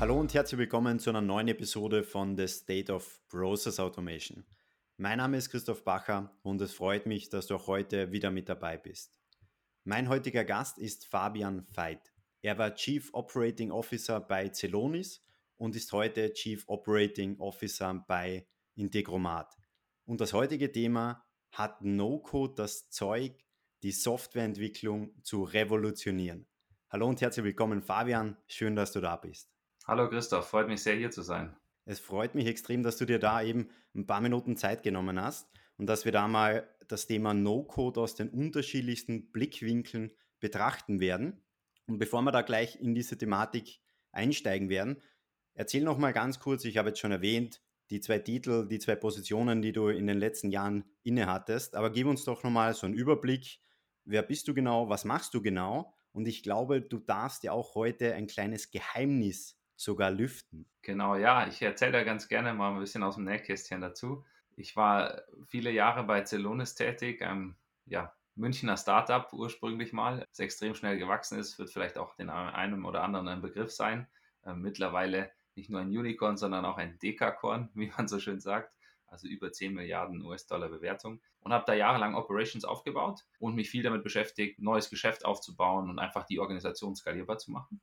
Hallo und herzlich willkommen zu einer neuen Episode von The State of Process Automation. Mein Name ist Christoph Bacher und es freut mich, dass du auch heute wieder mit dabei bist. Mein heutiger Gast ist Fabian Veit. Er war Chief Operating Officer bei Celonis und ist heute Chief Operating Officer bei Integromat. Und das heutige Thema hat No-Code das Zeug, die Softwareentwicklung zu revolutionieren. Hallo und herzlich willkommen, Fabian. Schön, dass du da bist. Hallo Christoph, freut mich sehr hier zu sein. Es freut mich extrem, dass du dir da eben ein paar Minuten Zeit genommen hast und dass wir da mal das Thema No-Code aus den unterschiedlichsten Blickwinkeln betrachten werden. Und bevor wir da gleich in diese Thematik einsteigen werden, erzähl noch mal ganz kurz, ich habe jetzt schon erwähnt, die zwei Titel, die zwei Positionen, die du in den letzten Jahren innehattest, aber gib uns doch noch mal so einen Überblick, wer bist du genau, was machst du genau? Und ich glaube, du darfst ja auch heute ein kleines Geheimnis sogar lüften. Genau, ja, ich erzähle da ganz gerne mal ein bisschen aus dem Nähkästchen dazu. Ich war viele Jahre bei Celonis tätig, einem ja, Münchner Startup ursprünglich mal, das extrem schnell gewachsen ist, wird vielleicht auch den einen oder anderen ein Begriff sein. Äh, mittlerweile nicht nur ein Unicorn, sondern auch ein Dekakorn, wie man so schön sagt. Also über 10 Milliarden US-Dollar Bewertung. Und habe da jahrelang Operations aufgebaut und mich viel damit beschäftigt, neues Geschäft aufzubauen und einfach die Organisation skalierbar zu machen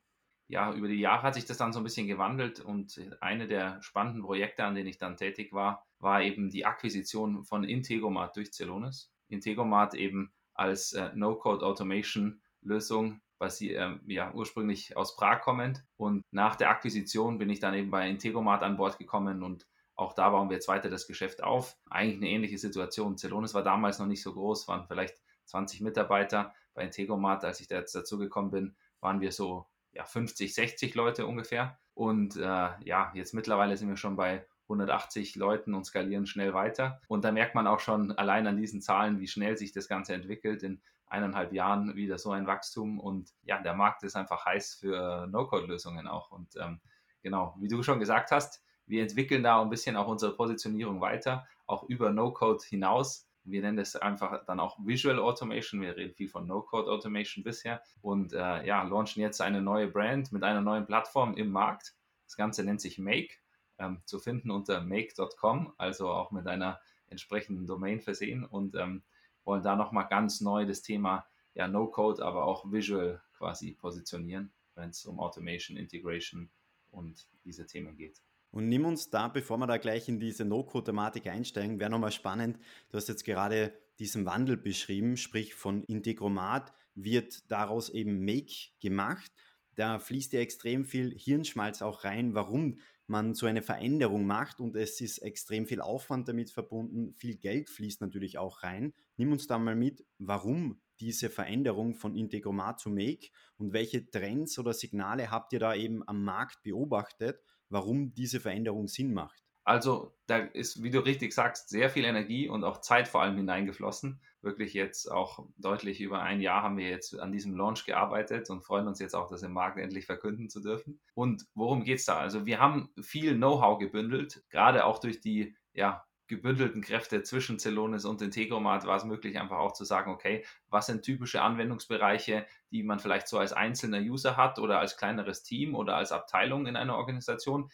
ja, über die Jahre hat sich das dann so ein bisschen gewandelt und eine der spannenden Projekte, an denen ich dann tätig war, war eben die Akquisition von Integomat durch Celonis. Integomat eben als äh, No-Code Automation Lösung, basiert, äh, ja, ursprünglich aus Prag kommend. Und nach der Akquisition bin ich dann eben bei Integomat an Bord gekommen und auch da bauen wir jetzt weiter das Geschäft auf. Eigentlich eine ähnliche Situation. Celonis war damals noch nicht so groß, waren vielleicht 20 Mitarbeiter. Bei Integomat, als ich da jetzt dazugekommen bin, waren wir so ja, 50, 60 Leute ungefähr. Und äh, ja, jetzt mittlerweile sind wir schon bei 180 Leuten und skalieren schnell weiter. Und da merkt man auch schon allein an diesen Zahlen, wie schnell sich das Ganze entwickelt. In eineinhalb Jahren wieder so ein Wachstum. Und ja, der Markt ist einfach heiß für No-Code-Lösungen auch. Und ähm, genau, wie du schon gesagt hast, wir entwickeln da ein bisschen auch unsere Positionierung weiter, auch über No-Code hinaus wir nennen das einfach dann auch Visual Automation. Wir reden viel von No-Code Automation bisher und äh, ja, launchen jetzt eine neue Brand mit einer neuen Plattform im Markt. Das Ganze nennt sich Make, ähm, zu finden unter make.com, also auch mit einer entsprechenden Domain versehen und ähm, wollen da nochmal ganz neu das Thema ja, No-Code, aber auch Visual quasi positionieren, wenn es um Automation, Integration und diese Themen geht. Und nimm uns da, bevor wir da gleich in diese No-Code-Thematik einsteigen, wäre nochmal spannend. Du hast jetzt gerade diesen Wandel beschrieben, sprich von Integromat wird daraus eben Make gemacht. Da fließt ja extrem viel Hirnschmalz auch rein, warum man so eine Veränderung macht und es ist extrem viel Aufwand damit verbunden, viel Geld fließt natürlich auch rein. Nimm uns da mal mit, warum diese Veränderung von Integromat zu Make und welche Trends oder Signale habt ihr da eben am Markt beobachtet warum diese Veränderung Sinn macht. Also da ist, wie du richtig sagst, sehr viel Energie und auch Zeit vor allem hineingeflossen. Wirklich jetzt auch deutlich über ein Jahr haben wir jetzt an diesem Launch gearbeitet und freuen uns jetzt auch, das im Markt endlich verkünden zu dürfen. Und worum geht es da? Also wir haben viel Know-how gebündelt, gerade auch durch die ja, gebündelten Kräfte zwischen Celonis und Integromat war es möglich, einfach auch zu sagen, okay, was sind typische Anwendungsbereiche, die man vielleicht so als einzelner User hat oder als kleineres Team oder als Abteilung in einer Organisation,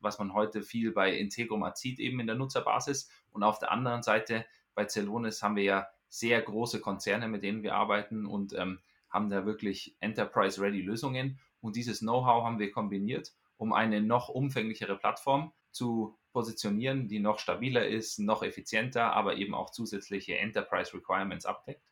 was man heute viel bei Integromat sieht, eben in der Nutzerbasis. Und auf der anderen Seite bei Celonis haben wir ja sehr große Konzerne, mit denen wir arbeiten und ähm, haben da wirklich Enterprise-Ready Lösungen. Und dieses Know-how haben wir kombiniert, um eine noch umfänglichere Plattform zu positionieren, die noch stabiler ist, noch effizienter, aber eben auch zusätzliche Enterprise Requirements abdeckt.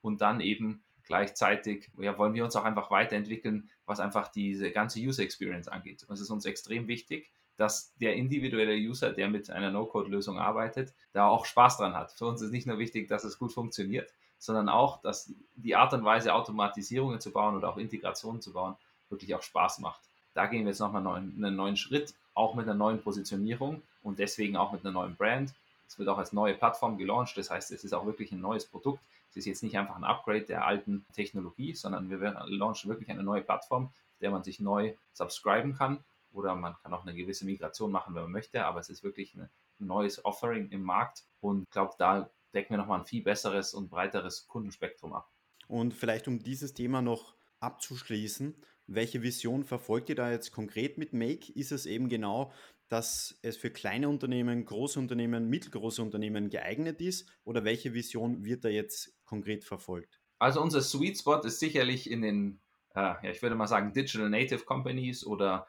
Und dann eben gleichzeitig ja, wollen wir uns auch einfach weiterentwickeln, was einfach diese ganze User Experience angeht. Und es ist uns extrem wichtig, dass der individuelle User, der mit einer No-Code-Lösung arbeitet, da auch Spaß dran hat. Für uns ist nicht nur wichtig, dass es gut funktioniert, sondern auch, dass die Art und Weise, Automatisierungen zu bauen oder auch Integrationen zu bauen, wirklich auch Spaß macht. Da gehen wir jetzt nochmal einen neuen Schritt auch mit einer neuen Positionierung und deswegen auch mit einer neuen Brand. Es wird auch als neue Plattform gelauncht, das heißt, es ist auch wirklich ein neues Produkt. Es ist jetzt nicht einfach ein Upgrade der alten Technologie, sondern wir launchen wirklich eine neue Plattform, der man sich neu subscriben kann oder man kann auch eine gewisse Migration machen, wenn man möchte, aber es ist wirklich ein neues Offering im Markt und ich glaube, da decken wir nochmal ein viel besseres und breiteres Kundenspektrum ab. Und vielleicht um dieses Thema noch abzuschließen, Welche Vision verfolgt ihr da jetzt konkret mit Make? Ist es eben genau, dass es für kleine Unternehmen, große Unternehmen, mittelgroße Unternehmen geeignet ist? Oder welche Vision wird da jetzt konkret verfolgt? Also unser Sweet Spot ist sicherlich in den, äh, ja, ich würde mal sagen, Digital Native Companies oder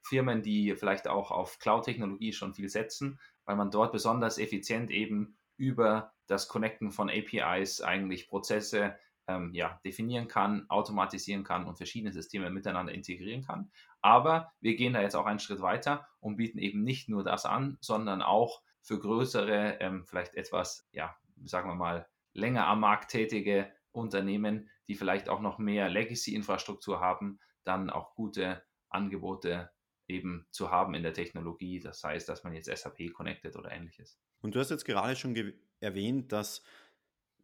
Firmen, die vielleicht auch auf Cloud-Technologie schon viel setzen, weil man dort besonders effizient eben über das Connecten von APIs eigentlich Prozesse ähm, ja, definieren kann, automatisieren kann und verschiedene Systeme miteinander integrieren kann. Aber wir gehen da jetzt auch einen Schritt weiter und bieten eben nicht nur das an, sondern auch für größere, ähm, vielleicht etwas, ja, sagen wir mal, länger am Markt tätige Unternehmen, die vielleicht auch noch mehr Legacy-Infrastruktur haben, dann auch gute Angebote eben zu haben in der Technologie. Das heißt, dass man jetzt SAP connected oder ähnliches. Und du hast jetzt gerade schon erwähnt, dass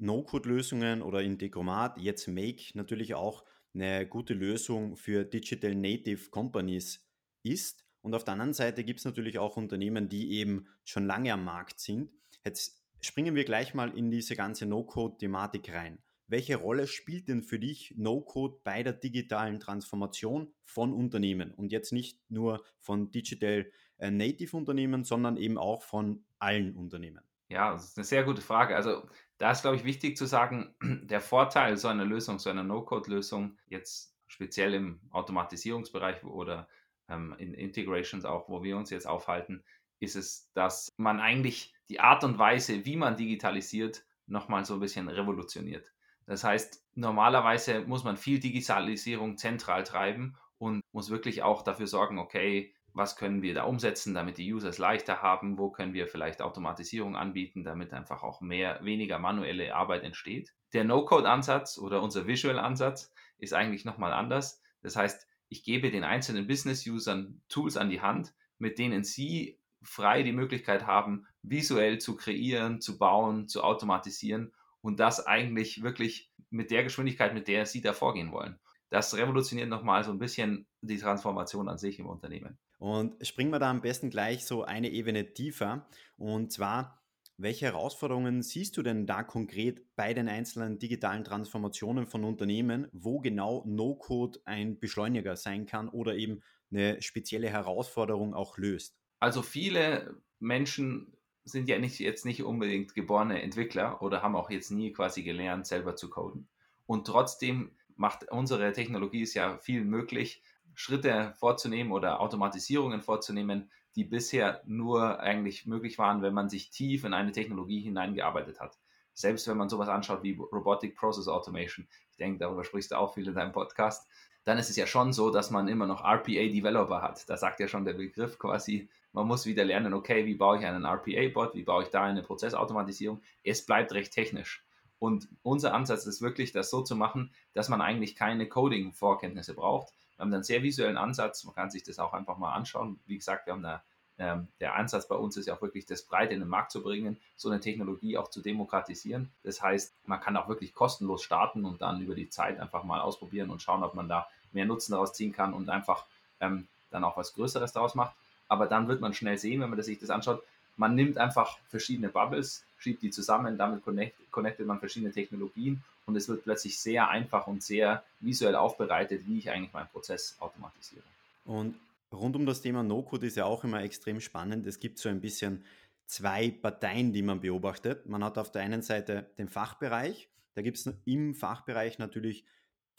No-Code-Lösungen oder Integromat, jetzt Make, natürlich auch eine gute Lösung für Digital Native Companies ist. Und auf der anderen Seite gibt es natürlich auch Unternehmen, die eben schon lange am Markt sind. Jetzt springen wir gleich mal in diese ganze No-Code-Thematik rein. Welche Rolle spielt denn für dich No-Code bei der digitalen Transformation von Unternehmen? Und jetzt nicht nur von Digital äh, Native Unternehmen, sondern eben auch von allen Unternehmen. Ja, das ist eine sehr gute Frage. Also da ist, glaube ich, wichtig zu sagen, der Vorteil so einer Lösung, so einer No-Code-Lösung, jetzt speziell im Automatisierungsbereich oder ähm, in Integrations auch, wo wir uns jetzt aufhalten, ist es, dass man eigentlich die Art und Weise, wie man digitalisiert, nochmal so ein bisschen revolutioniert. Das heißt, normalerweise muss man viel Digitalisierung zentral treiben und muss wirklich auch dafür sorgen, okay, was können wir da umsetzen, damit die User es leichter haben, wo können wir vielleicht Automatisierung anbieten, damit einfach auch mehr, weniger manuelle Arbeit entsteht. Der No-Code-Ansatz oder unser Visual-Ansatz ist eigentlich nochmal anders. Das heißt, ich gebe den einzelnen Business-Usern Tools an die Hand, mit denen sie frei die Möglichkeit haben, visuell zu kreieren, zu bauen, zu automatisieren und das eigentlich wirklich mit der Geschwindigkeit, mit der Sie da vorgehen wollen. Das revolutioniert nochmal so ein bisschen die Transformation an sich im Unternehmen. Und springen wir da am besten gleich so eine Ebene tiefer. Und zwar, welche Herausforderungen siehst du denn da konkret bei den einzelnen digitalen Transformationen von Unternehmen, wo genau No-Code ein Beschleuniger sein kann oder eben eine spezielle Herausforderung auch löst? Also viele Menschen sind ja nicht, jetzt nicht unbedingt geborene Entwickler oder haben auch jetzt nie quasi gelernt, selber zu coden. Und trotzdem macht unsere Technologie es ja viel möglich, Schritte vorzunehmen oder Automatisierungen vorzunehmen, die bisher nur eigentlich möglich waren, wenn man sich tief in eine Technologie hineingearbeitet hat. Selbst wenn man sowas anschaut wie Robotic Process Automation, ich denke, darüber sprichst du auch viel in deinem Podcast, dann ist es ja schon so, dass man immer noch RPA-Developer hat. Da sagt ja schon der Begriff quasi, man muss wieder lernen, okay, wie baue ich einen RPA-Bot, wie baue ich da eine Prozessautomatisierung. Es bleibt recht technisch. Und unser Ansatz ist wirklich, das so zu machen, dass man eigentlich keine Coding-Vorkenntnisse braucht. Wir haben einen sehr visuellen Ansatz, man kann sich das auch einfach mal anschauen. Wie gesagt, wir haben da, ähm, der Ansatz bei uns ist ja auch wirklich, das breit in den Markt zu bringen, so eine Technologie auch zu demokratisieren. Das heißt, man kann auch wirklich kostenlos starten und dann über die Zeit einfach mal ausprobieren und schauen, ob man da mehr Nutzen daraus ziehen kann und einfach ähm, dann auch was Größeres daraus macht. Aber dann wird man schnell sehen, wenn man sich das anschaut, man nimmt einfach verschiedene Bubbles, schiebt die zusammen, damit connect, connectet man verschiedene Technologien und es wird plötzlich sehr einfach und sehr visuell aufbereitet, wie ich eigentlich meinen Prozess automatisiere. Und rund um das Thema No-Code ist ja auch immer extrem spannend. Es gibt so ein bisschen zwei Parteien, die man beobachtet. Man hat auf der einen Seite den Fachbereich. Da gibt es im Fachbereich natürlich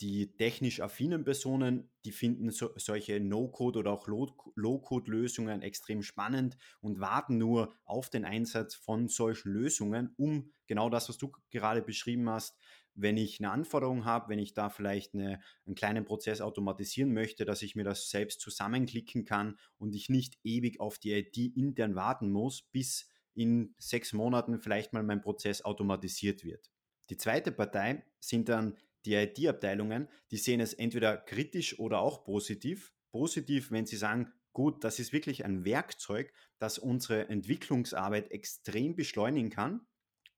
die technisch affinen Personen, die finden so, solche No-Code oder auch Low-Code-Lösungen extrem spannend und warten nur auf den Einsatz von solchen Lösungen, um genau das, was du gerade beschrieben hast, wenn ich eine Anforderung habe, wenn ich da vielleicht eine, einen kleinen Prozess automatisieren möchte, dass ich mir das selbst zusammenklicken kann und ich nicht ewig auf die IT intern warten muss, bis in sechs Monaten vielleicht mal mein Prozess automatisiert wird. Die zweite Partei sind dann die IT-Abteilungen, die sehen es entweder kritisch oder auch positiv. Positiv, wenn sie sagen, gut, das ist wirklich ein Werkzeug, das unsere Entwicklungsarbeit extrem beschleunigen kann.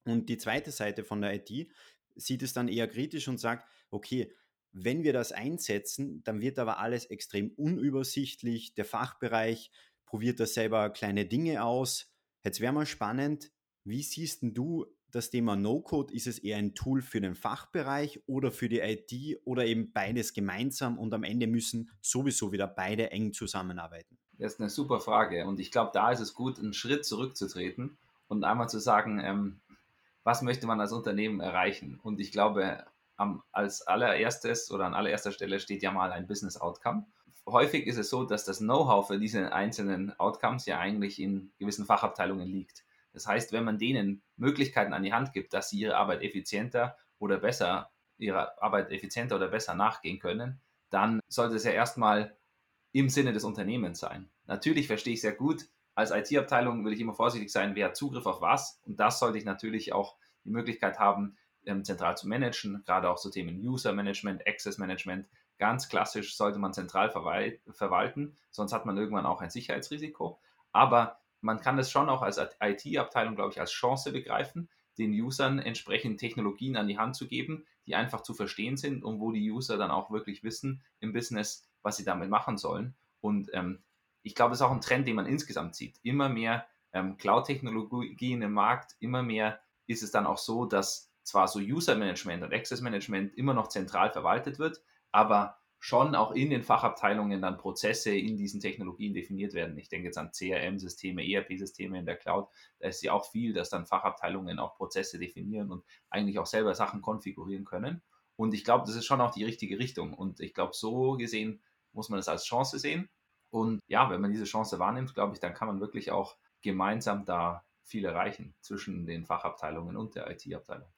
Und die zweite Seite von der IT sieht es dann eher kritisch und sagt, okay, wenn wir das einsetzen, dann wird aber alles extrem unübersichtlich. Der Fachbereich probiert da selber kleine Dinge aus. Jetzt wäre mal spannend, wie siehst du das Thema No-Code? Ist es eher ein Tool für den Fachbereich oder für die IT oder eben beides gemeinsam und am Ende müssen sowieso wieder beide eng zusammenarbeiten? Das ist eine super Frage und ich glaube, da ist es gut, einen Schritt zurückzutreten und einmal zu sagen, ähm, was möchte man als Unternehmen erreichen? Und ich glaube, am, als allererstes oder an allererster Stelle steht ja mal ein Business Outcome. Häufig ist es so, dass das Know-how für diese einzelnen Outcomes ja eigentlich in gewissen Fachabteilungen liegt. Das heißt, wenn man denen Möglichkeiten an die Hand gibt, dass sie ihre Arbeit effizienter oder besser, ihrer Arbeit effizienter oder besser nachgehen können, dann sollte es ja erstmal im Sinne des Unternehmens sein. Natürlich verstehe ich sehr gut, als IT-Abteilung will ich immer vorsichtig sein, wer hat Zugriff auf was. Und das sollte ich natürlich auch die Möglichkeit haben, ähm, zentral zu managen, gerade auch so Themen User Management, Access Management. Ganz klassisch sollte man zentral verwalten, sonst hat man irgendwann auch ein Sicherheitsrisiko. Aber man kann das schon auch als IT-Abteilung, glaube ich, als Chance begreifen, den Usern entsprechend Technologien an die Hand zu geben, die einfach zu verstehen sind und wo die User dann auch wirklich wissen im Business, was sie damit machen sollen. Und ähm, ich glaube, das ist auch ein Trend, den man insgesamt sieht. Immer mehr ähm, Cloud-Technologien im Markt, immer mehr ist es dann auch so, dass zwar so User-Management und Access-Management immer noch zentral verwaltet wird, aber schon auch in den Fachabteilungen dann Prozesse in diesen Technologien definiert werden. Ich denke jetzt an CRM-Systeme, ERP-Systeme in der Cloud. Da ist ja auch viel, dass dann Fachabteilungen auch Prozesse definieren und eigentlich auch selber Sachen konfigurieren können. Und ich glaube, das ist schon auch die richtige Richtung. Und ich glaube, so gesehen muss man das als Chance sehen. Und ja, wenn man diese Chance wahrnimmt, glaube ich, dann kann man wirklich auch gemeinsam da viel erreichen zwischen den Fachabteilungen und der IT-Abteilung.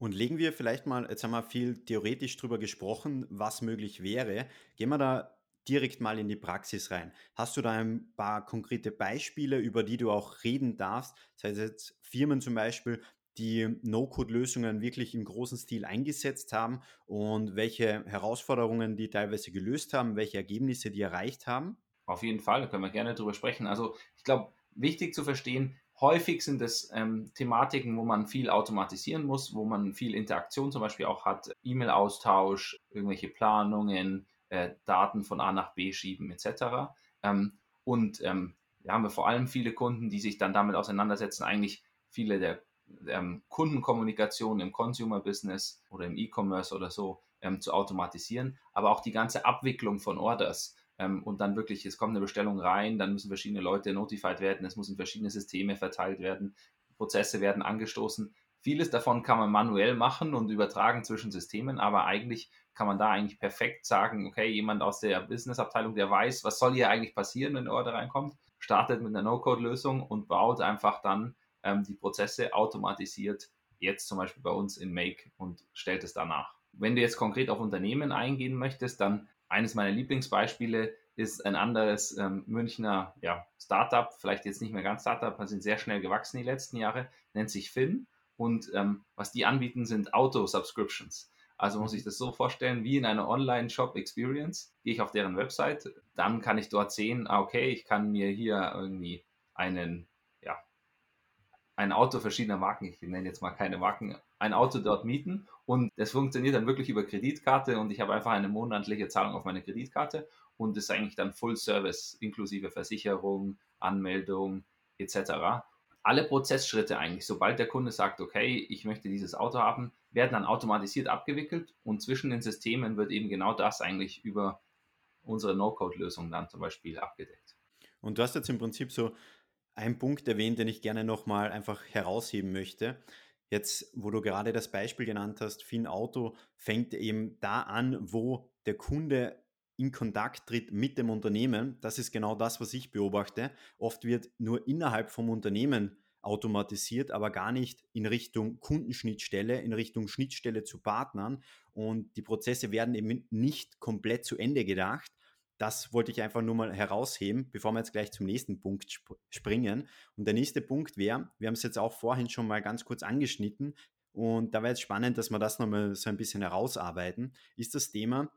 Und legen wir vielleicht mal, jetzt haben wir viel theoretisch drüber gesprochen, was möglich wäre. Gehen wir da direkt mal in die Praxis rein. Hast du da ein paar konkrete Beispiele, über die du auch reden darfst? Das heißt jetzt Firmen zum Beispiel, die No-Code-Lösungen wirklich im großen Stil eingesetzt haben und welche Herausforderungen die teilweise gelöst haben, welche Ergebnisse die erreicht haben? Auf jeden Fall, da können wir gerne drüber sprechen. Also ich glaube, wichtig zu verstehen, häufig sind es ähm, Thematiken, wo man viel automatisieren muss, wo man viel Interaktion zum Beispiel auch hat, E-Mail-Austausch, irgendwelche Planungen, äh, Daten von A nach B schieben etc. Ähm, und ähm, da haben wir vor allem viele Kunden, die sich dann damit auseinandersetzen, eigentlich viele der ähm, Kundenkommunikation im Consumer-Business oder im E-Commerce oder so ähm, zu automatisieren, aber auch die ganze Abwicklung von Orders ähm, und dann wirklich, es kommt eine Bestellung rein, dann müssen verschiedene Leute notified werden, es müssen verschiedene Systeme verteilt werden, Prozesse werden angestoßen. Vieles davon kann man manuell machen und übertragen zwischen Systemen, aber eigentlich kann man da eigentlich perfekt sagen, okay, jemand aus der Business-Abteilung, der weiß, was soll hier eigentlich passieren, wenn der Order reinkommt, startet mit einer No-Code-Lösung und baut einfach dann ähm, die Prozesse automatisiert, jetzt zum Beispiel bei uns in Make und stellt es danach. Wenn du jetzt konkret auf Unternehmen eingehen möchtest, dann eines meiner Lieblingsbeispiele ist ein anderes ähm, Münchner ja, Startup, vielleicht jetzt nicht mehr ganz Startup, aber sind sehr schnell gewachsen die letzten Jahre, nennt sich Finn. Und ähm, was die anbieten, sind Auto-Subscriptions. Also muss ich das so vorstellen, wie in einer Online-Shop-Experience. Gehe ich auf deren Website, dann kann ich dort sehen, ah, okay, ich kann mir hier irgendwie einen ein Auto verschiedener Marken, ich nenne jetzt mal keine Marken, ein Auto dort mieten und das funktioniert dann wirklich über Kreditkarte und ich habe einfach eine monatliche Zahlung auf meine Kreditkarte und ist eigentlich dann Full Service inklusive Versicherung, Anmeldung etc. Alle Prozessschritte eigentlich, sobald der Kunde sagt, okay, ich möchte dieses Auto haben, werden dann automatisiert abgewickelt und zwischen den Systemen wird eben genau das eigentlich über unsere No-Code-Lösung dann zum Beispiel abgedeckt. Und du hast jetzt im Prinzip so einen Punkt erwähnt, den ich gerne nochmal einfach herausheben möchte. Jetzt, wo du gerade das Beispiel genannt hast, Finn Auto fängt eben da an, wo der Kunde in Kontakt tritt mit dem Unternehmen. Das ist genau das, was ich beobachte. Oft wird nur innerhalb vom Unternehmen automatisiert, aber gar nicht in Richtung Kundenschnittstelle, in Richtung Schnittstelle zu Partnern. Und die Prozesse werden eben nicht komplett zu Ende gedacht, das wollte ich einfach nur mal herausheben, bevor wir jetzt gleich zum nächsten Punkt sp springen. Und der nächste Punkt wäre, wir haben es jetzt auch vorhin schon mal ganz kurz angeschnitten und da wäre jetzt spannend, dass wir das nochmal so ein bisschen herausarbeiten, ist das Thema,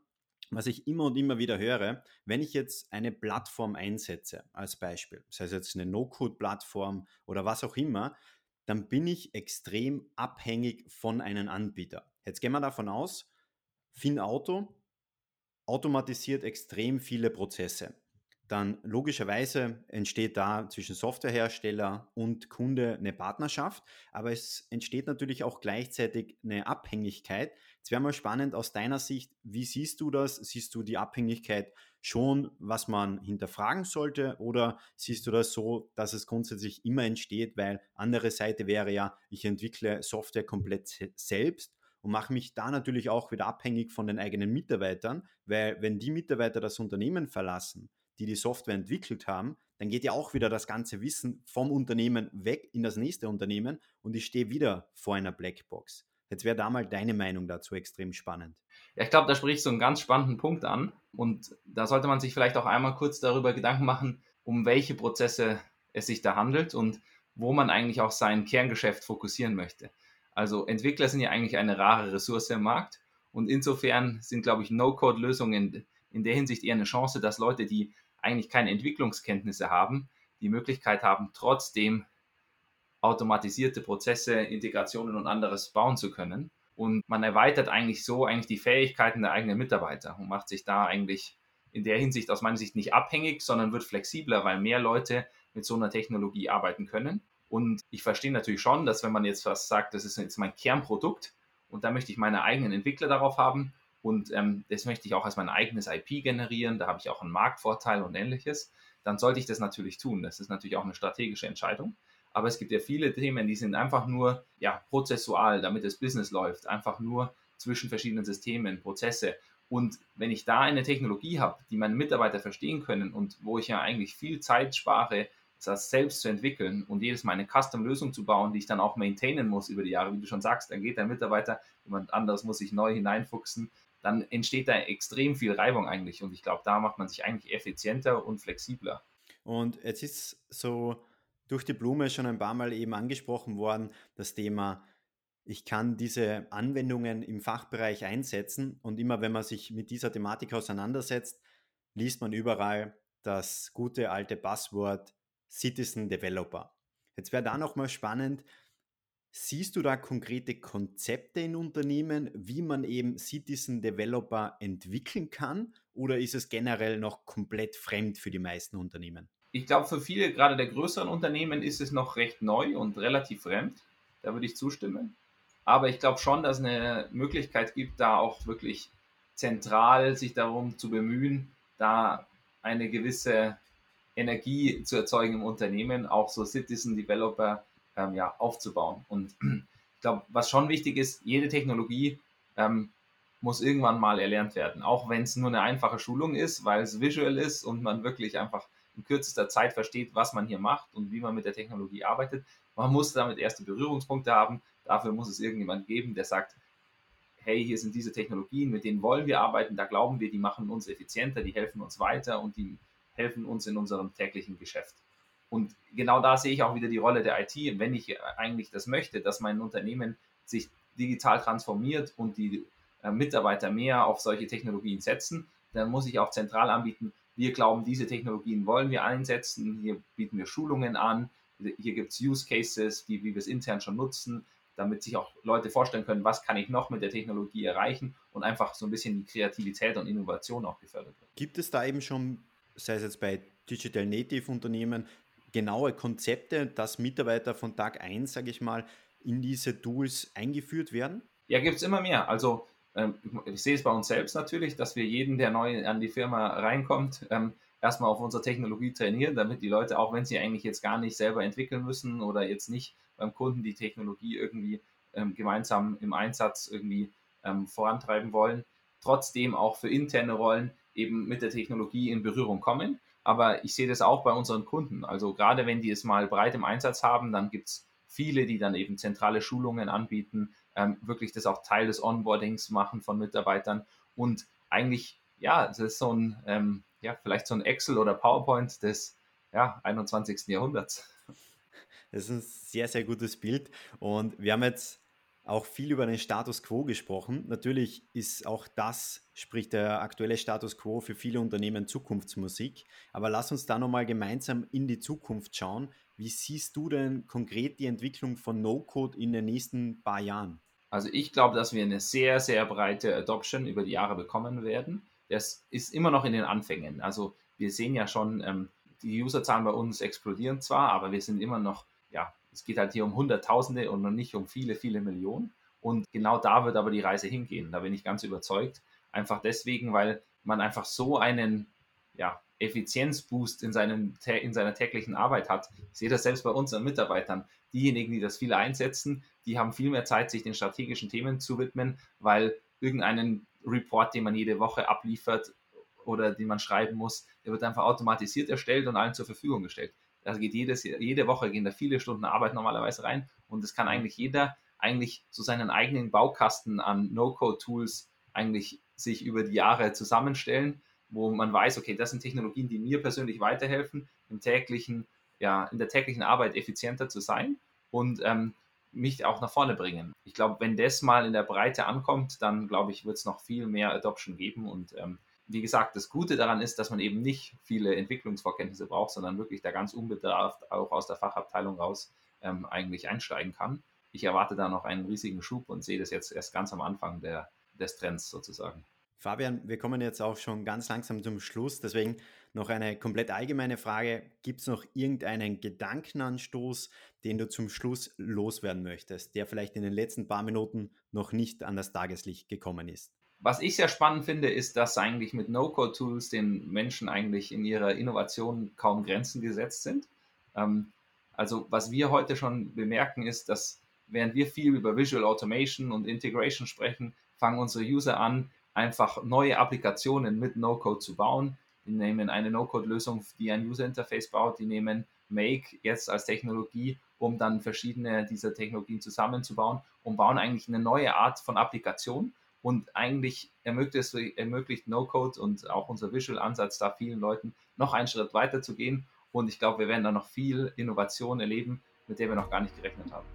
was ich immer und immer wieder höre, wenn ich jetzt eine Plattform einsetze, als Beispiel, sei es jetzt eine No-Code-Plattform oder was auch immer, dann bin ich extrem abhängig von einem Anbieter. Jetzt gehen wir davon aus, FinAuto automatisiert extrem viele Prozesse. dann logischerweise entsteht da zwischen Softwarehersteller und Kunde eine Partnerschaft, aber es entsteht natürlich auch gleichzeitig eine Abhängigkeit. Es wäre mal spannend aus deiner Sicht, wie siehst du das? Siehst du die Abhängigkeit schon, was man hinterfragen sollte oder siehst du das so, dass es grundsätzlich immer entsteht, weil andere Seite wäre ja, ich entwickle Software komplett selbst und mache mich da natürlich auch wieder abhängig von den eigenen Mitarbeitern, weil wenn die Mitarbeiter das Unternehmen verlassen, die die Software entwickelt haben, dann geht ja auch wieder das ganze Wissen vom Unternehmen weg in das nächste Unternehmen und ich stehe wieder vor einer Blackbox. Jetzt wäre da mal deine Meinung dazu extrem spannend. Ja, ich glaube, da sprichst du einen ganz spannenden Punkt an und da sollte man sich vielleicht auch einmal kurz darüber Gedanken machen, um welche Prozesse es sich da handelt und wo man eigentlich auch sein Kerngeschäft fokussieren möchte. Also Entwickler sind ja eigentlich eine rare Ressource im Markt und insofern sind, glaube ich, No-Code-Lösungen in der Hinsicht eher eine Chance, dass Leute, die eigentlich keine Entwicklungskenntnisse haben, die Möglichkeit haben, trotzdem automatisierte Prozesse, Integrationen und anderes bauen zu können. Und man erweitert eigentlich so eigentlich die Fähigkeiten der eigenen Mitarbeiter und macht sich da eigentlich in der Hinsicht aus meiner Sicht nicht abhängig, sondern wird flexibler, weil mehr Leute mit so einer Technologie arbeiten können. Und ich verstehe natürlich schon, dass wenn man jetzt was sagt, das ist jetzt mein Kernprodukt und da möchte ich meine eigenen Entwickler darauf haben, und ähm, das möchte ich auch als mein eigenes IP generieren, da habe ich auch einen Marktvorteil und ähnliches, dann sollte ich das natürlich tun. Das ist natürlich auch eine strategische Entscheidung. Aber es gibt ja viele Themen, die sind einfach nur ja, prozessual, damit das Business läuft, einfach nur zwischen verschiedenen Systemen, Prozesse. Und wenn ich da eine Technologie habe, die meine Mitarbeiter verstehen können und wo ich ja eigentlich viel Zeit spare, das selbst zu entwickeln und jedes Mal eine Custom-Lösung zu bauen, die ich dann auch maintainen muss über die Jahre, wie du schon sagst, dann geht der Mitarbeiter, jemand anderes muss sich neu hineinfuchsen dann entsteht da extrem viel Reibung eigentlich. Und ich glaube, da macht man sich eigentlich effizienter und flexibler. Und jetzt ist so durch die Blume schon ein paar Mal eben angesprochen worden, das Thema, ich kann diese Anwendungen im Fachbereich einsetzen. Und immer wenn man sich mit dieser Thematik auseinandersetzt, liest man überall das gute alte Passwort Citizen Developer. Jetzt wäre da nochmal spannend, Siehst du da konkrete Konzepte in Unternehmen, wie man eben Citizen Developer entwickeln kann? Oder ist es generell noch komplett fremd für die meisten Unternehmen? Ich glaube, für viele, gerade der größeren Unternehmen, ist es noch recht neu und relativ fremd. Da würde ich zustimmen. Aber ich glaube schon, dass es eine Möglichkeit gibt, da auch wirklich zentral sich darum zu bemühen, da eine gewisse Energie zu erzeugen im Unternehmen, auch so Citizen Developer ähm, ja, aufzubauen. Und ich glaube, was schon wichtig ist, jede Technologie ähm, muss irgendwann mal erlernt werden, auch wenn es nur eine einfache Schulung ist, weil es visual ist und man wirklich einfach in kürzester Zeit versteht, was man hier macht und wie man mit der Technologie arbeitet. Man muss damit erste Berührungspunkte haben. Dafür muss es irgendjemand geben, der sagt, hey, hier sind diese Technologien, mit denen wollen wir arbeiten, da glauben wir, die machen uns effizienter, die helfen uns weiter und die helfen uns in unserem täglichen Geschäft. Und genau da sehe ich auch wieder die Rolle der IT. Wenn ich eigentlich das möchte, dass mein Unternehmen sich digital transformiert und die äh, Mitarbeiter mehr auf solche Technologien setzen, dann muss ich auch zentral anbieten, wir glauben, diese Technologien wollen wir einsetzen, hier bieten wir Schulungen an, hier gibt es Use Cases, die, wie wir es intern schon nutzen, damit sich auch Leute vorstellen können, was kann ich noch mit der Technologie erreichen und einfach so ein bisschen die Kreativität und Innovation auch gefördert wird. Gibt es da eben schon, sei es jetzt bei Digital Native Unternehmen, genaue Konzepte, dass Mitarbeiter von Tag 1, sage ich mal, in diese Tools eingeführt werden? Ja, gibt es immer mehr. Also ähm, ich sehe es bei uns selbst natürlich, dass wir jeden, der neu an die Firma reinkommt, ähm, erstmal auf unsere Technologie trainieren, damit die Leute, auch wenn sie eigentlich jetzt gar nicht selber entwickeln müssen oder jetzt nicht beim Kunden die Technologie irgendwie ähm, gemeinsam im Einsatz irgendwie vorantreiben wollen, trotzdem auch für interne Rollen eben mit der Technologie in Berührung kommen aber ich sehe das auch bei unseren Kunden. Also gerade wenn die es mal breit im Einsatz haben, dann gibt es viele, die dann eben zentrale Schulungen anbieten, ähm, wirklich das auch Teil des Onboardings machen von Mitarbeitern und eigentlich, ja, das ist so ein, ähm, ja, vielleicht so ein Excel oder PowerPoint des ja, 21. Jahrhunderts. Das ist ein sehr, sehr gutes Bild und wir haben jetzt auch viel über den Status quo gesprochen. Natürlich ist auch das, sprich der aktuelle Status quo für viele Unternehmen Zukunftsmusik. Aber lass uns da nochmal gemeinsam in die Zukunft schauen. Wie siehst du denn konkret die Entwicklung von No-Code in den nächsten paar Jahren? Also ich glaube, dass wir eine sehr, sehr breite Adoption über die Jahre bekommen werden. Das ist immer noch in den Anfängen. Also wir sehen ja schon, ähm, die Userzahlen bei uns explodieren zwar, aber wir sind immer noch, es geht halt hier um Hunderttausende und noch nicht um viele, viele Millionen. Und genau da wird aber die Reise hingehen. Da bin ich ganz überzeugt. Einfach deswegen, weil man einfach so einen ja, Effizienzboost in, seinem, in seiner täglichen Arbeit hat. Ich sehe das selbst bei unseren Mitarbeitern. Diejenigen, die das viele einsetzen, die haben viel mehr Zeit, sich den strategischen Themen zu widmen, weil irgendeinen Report, den man jede Woche abliefert oder den man schreiben muss, der wird einfach automatisiert erstellt und allen zur Verfügung gestellt. Da geht jedes, jede Woche gehen da viele Stunden Arbeit normalerweise rein und es kann eigentlich jeder eigentlich so seinen eigenen Baukasten an No-Code-Tools eigentlich sich über die Jahre zusammenstellen wo man weiß, okay, das sind Technologien, die mir persönlich weiterhelfen, im täglichen, ja, in der täglichen Arbeit effizienter zu sein und ähm, mich auch nach vorne bringen. Ich glaube, wenn das mal in der Breite ankommt, dann glaube ich, wird es noch viel mehr Adoption geben. Und ähm, wie gesagt, das Gute daran ist, dass man eben nicht viele Entwicklungsvorkenntnisse braucht, sondern wirklich da ganz unbedarft auch aus der Fachabteilung raus ähm, eigentlich einsteigen kann. Ich erwarte da noch einen riesigen Schub und sehe das jetzt erst ganz am Anfang der, des Trends sozusagen. Fabian, wir kommen jetzt auch schon ganz langsam zum Schluss. Deswegen noch eine komplett allgemeine Frage. Gibt es noch irgendeinen Gedankenanstoß, den du zum Schluss loswerden möchtest, der vielleicht in den letzten paar Minuten noch nicht an das Tageslicht gekommen ist? Was ich sehr spannend finde, ist, dass eigentlich mit No-Code-Tools den Menschen eigentlich in ihrer Innovation kaum Grenzen gesetzt sind. Ähm, also was wir heute schon bemerken ist, dass während wir viel über Visual Automation und Integration sprechen, fangen unsere User an, einfach neue Applikationen mit No-Code zu bauen. Die nehmen eine No-Code-Lösung, die ein User-Interface baut, die nehmen Make jetzt als Technologie, um dann verschiedene dieser Technologien zusammenzubauen und bauen eigentlich eine neue Art von Applikation. Und eigentlich ermöglicht, ermöglicht No-Code und auch unser Visual-Ansatz da vielen Leuten noch einen Schritt weiter zu gehen. Und ich glaube, wir werden da noch viel Innovation erleben, mit der wir noch gar nicht gerechnet haben.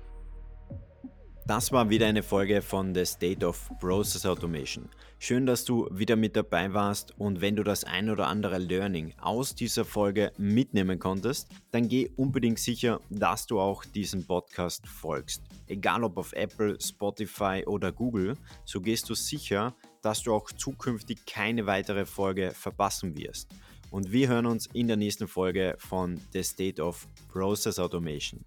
Das war wieder eine Folge von The State of Process Automation. Schön, dass du wieder mit dabei warst und wenn du das ein oder andere Learning aus dieser Folge mitnehmen konntest, dann geh unbedingt sicher, dass du auch diesem Podcast folgst. Egal ob auf Apple, Spotify oder Google, so gehst du sicher, dass du auch zukünftig keine weitere Folge verpassen wirst. Und wir hören uns in der nächsten Folge von The State of Process Automation.